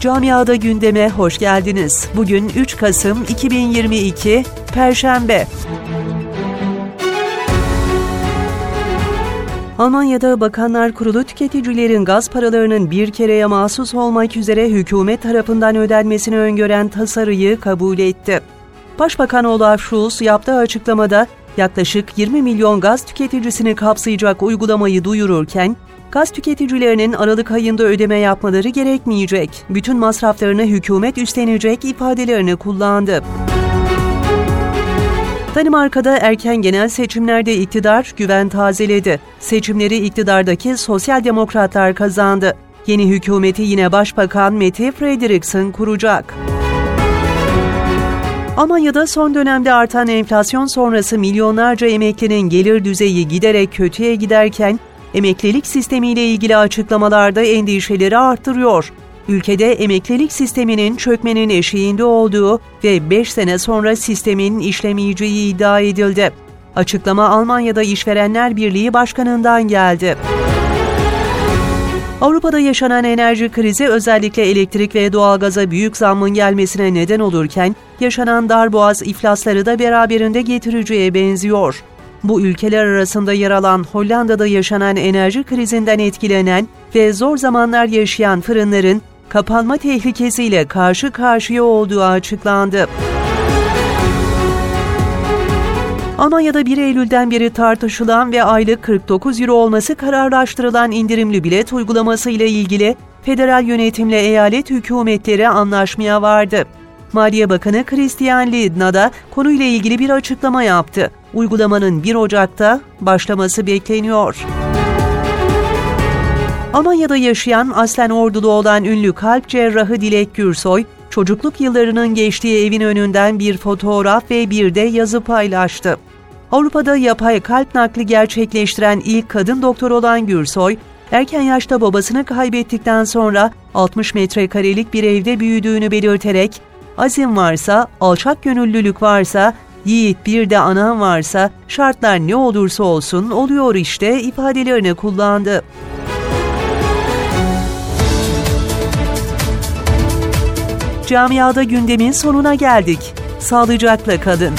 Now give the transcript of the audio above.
Camiada gündeme hoş geldiniz. Bugün 3 Kasım 2022 Perşembe. Almanya'da Bakanlar Kurulu tüketicilerin gaz paralarının bir kereye mahsus olmak üzere hükümet tarafından ödenmesini öngören tasarıyı kabul etti. Başbakan Olaf Scholz yaptığı açıklamada yaklaşık 20 milyon gaz tüketicisini kapsayacak uygulamayı duyururken, gaz tüketicilerinin Aralık ayında ödeme yapmaları gerekmeyecek, bütün masraflarını hükümet üstlenecek ifadelerini kullandı. Danimarka'da erken genel seçimlerde iktidar güven tazeledi. Seçimleri iktidardaki sosyal demokratlar kazandı. Yeni hükümeti yine Başbakan Mette Frederiksen kuracak. Almanya'da son dönemde artan enflasyon sonrası milyonlarca emeklinin gelir düzeyi giderek kötüye giderken, emeklilik sistemiyle ilgili açıklamalarda endişeleri arttırıyor. Ülkede emeklilik sisteminin çökmenin eşiğinde olduğu ve 5 sene sonra sistemin işlemeyeceği iddia edildi. Açıklama Almanya'da İşverenler Birliği Başkanı'ndan geldi. Avrupa'da yaşanan enerji krizi özellikle elektrik ve doğalgaza büyük zammın gelmesine neden olurken, yaşanan darboğaz iflasları da beraberinde getireceğe benziyor. Bu ülkeler arasında yer alan Hollanda'da yaşanan enerji krizinden etkilenen ve zor zamanlar yaşayan fırınların kapanma tehlikesiyle karşı karşıya olduğu açıklandı. Almanya'da 1 Eylül'den beri tartışılan ve aylık 49 euro olması kararlaştırılan indirimli bilet uygulaması ile ilgili federal yönetimle eyalet hükümetleri anlaşmaya vardı. Maliye Bakanı Christian Lindner da konuyla ilgili bir açıklama yaptı. Uygulamanın 1 Ocak'ta başlaması bekleniyor. Almanya'da yaşayan aslen ordulu olan ünlü kalp cerrahı Dilek Gürsoy, çocukluk yıllarının geçtiği evin önünden bir fotoğraf ve bir de yazı paylaştı. Avrupa'da yapay kalp nakli gerçekleştiren ilk kadın doktor olan Gürsoy, erken yaşta babasını kaybettikten sonra 60 metrekarelik bir evde büyüdüğünü belirterek, azim varsa, alçak gönüllülük varsa, yiğit bir de anan varsa, şartlar ne olursa olsun oluyor işte ifadelerini kullandı. Camiada gündemin sonuna geldik. Sağlıcakla kalın.